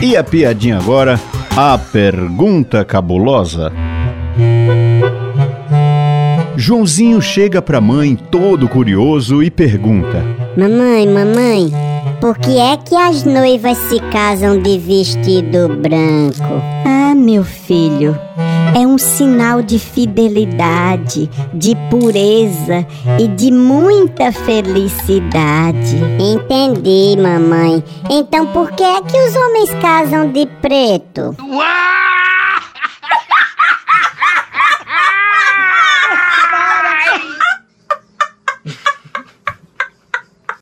E a piadinha agora, a pergunta cabulosa. Joãozinho chega pra mãe todo curioso e pergunta: Mamãe, mamãe, por que é que as noivas se casam de vestido branco? Ah, meu filho, é um sinal de fidelidade, de pureza e de muita felicidade. Entendi, mamãe. Então por que é que os homens casam de preto? Uau!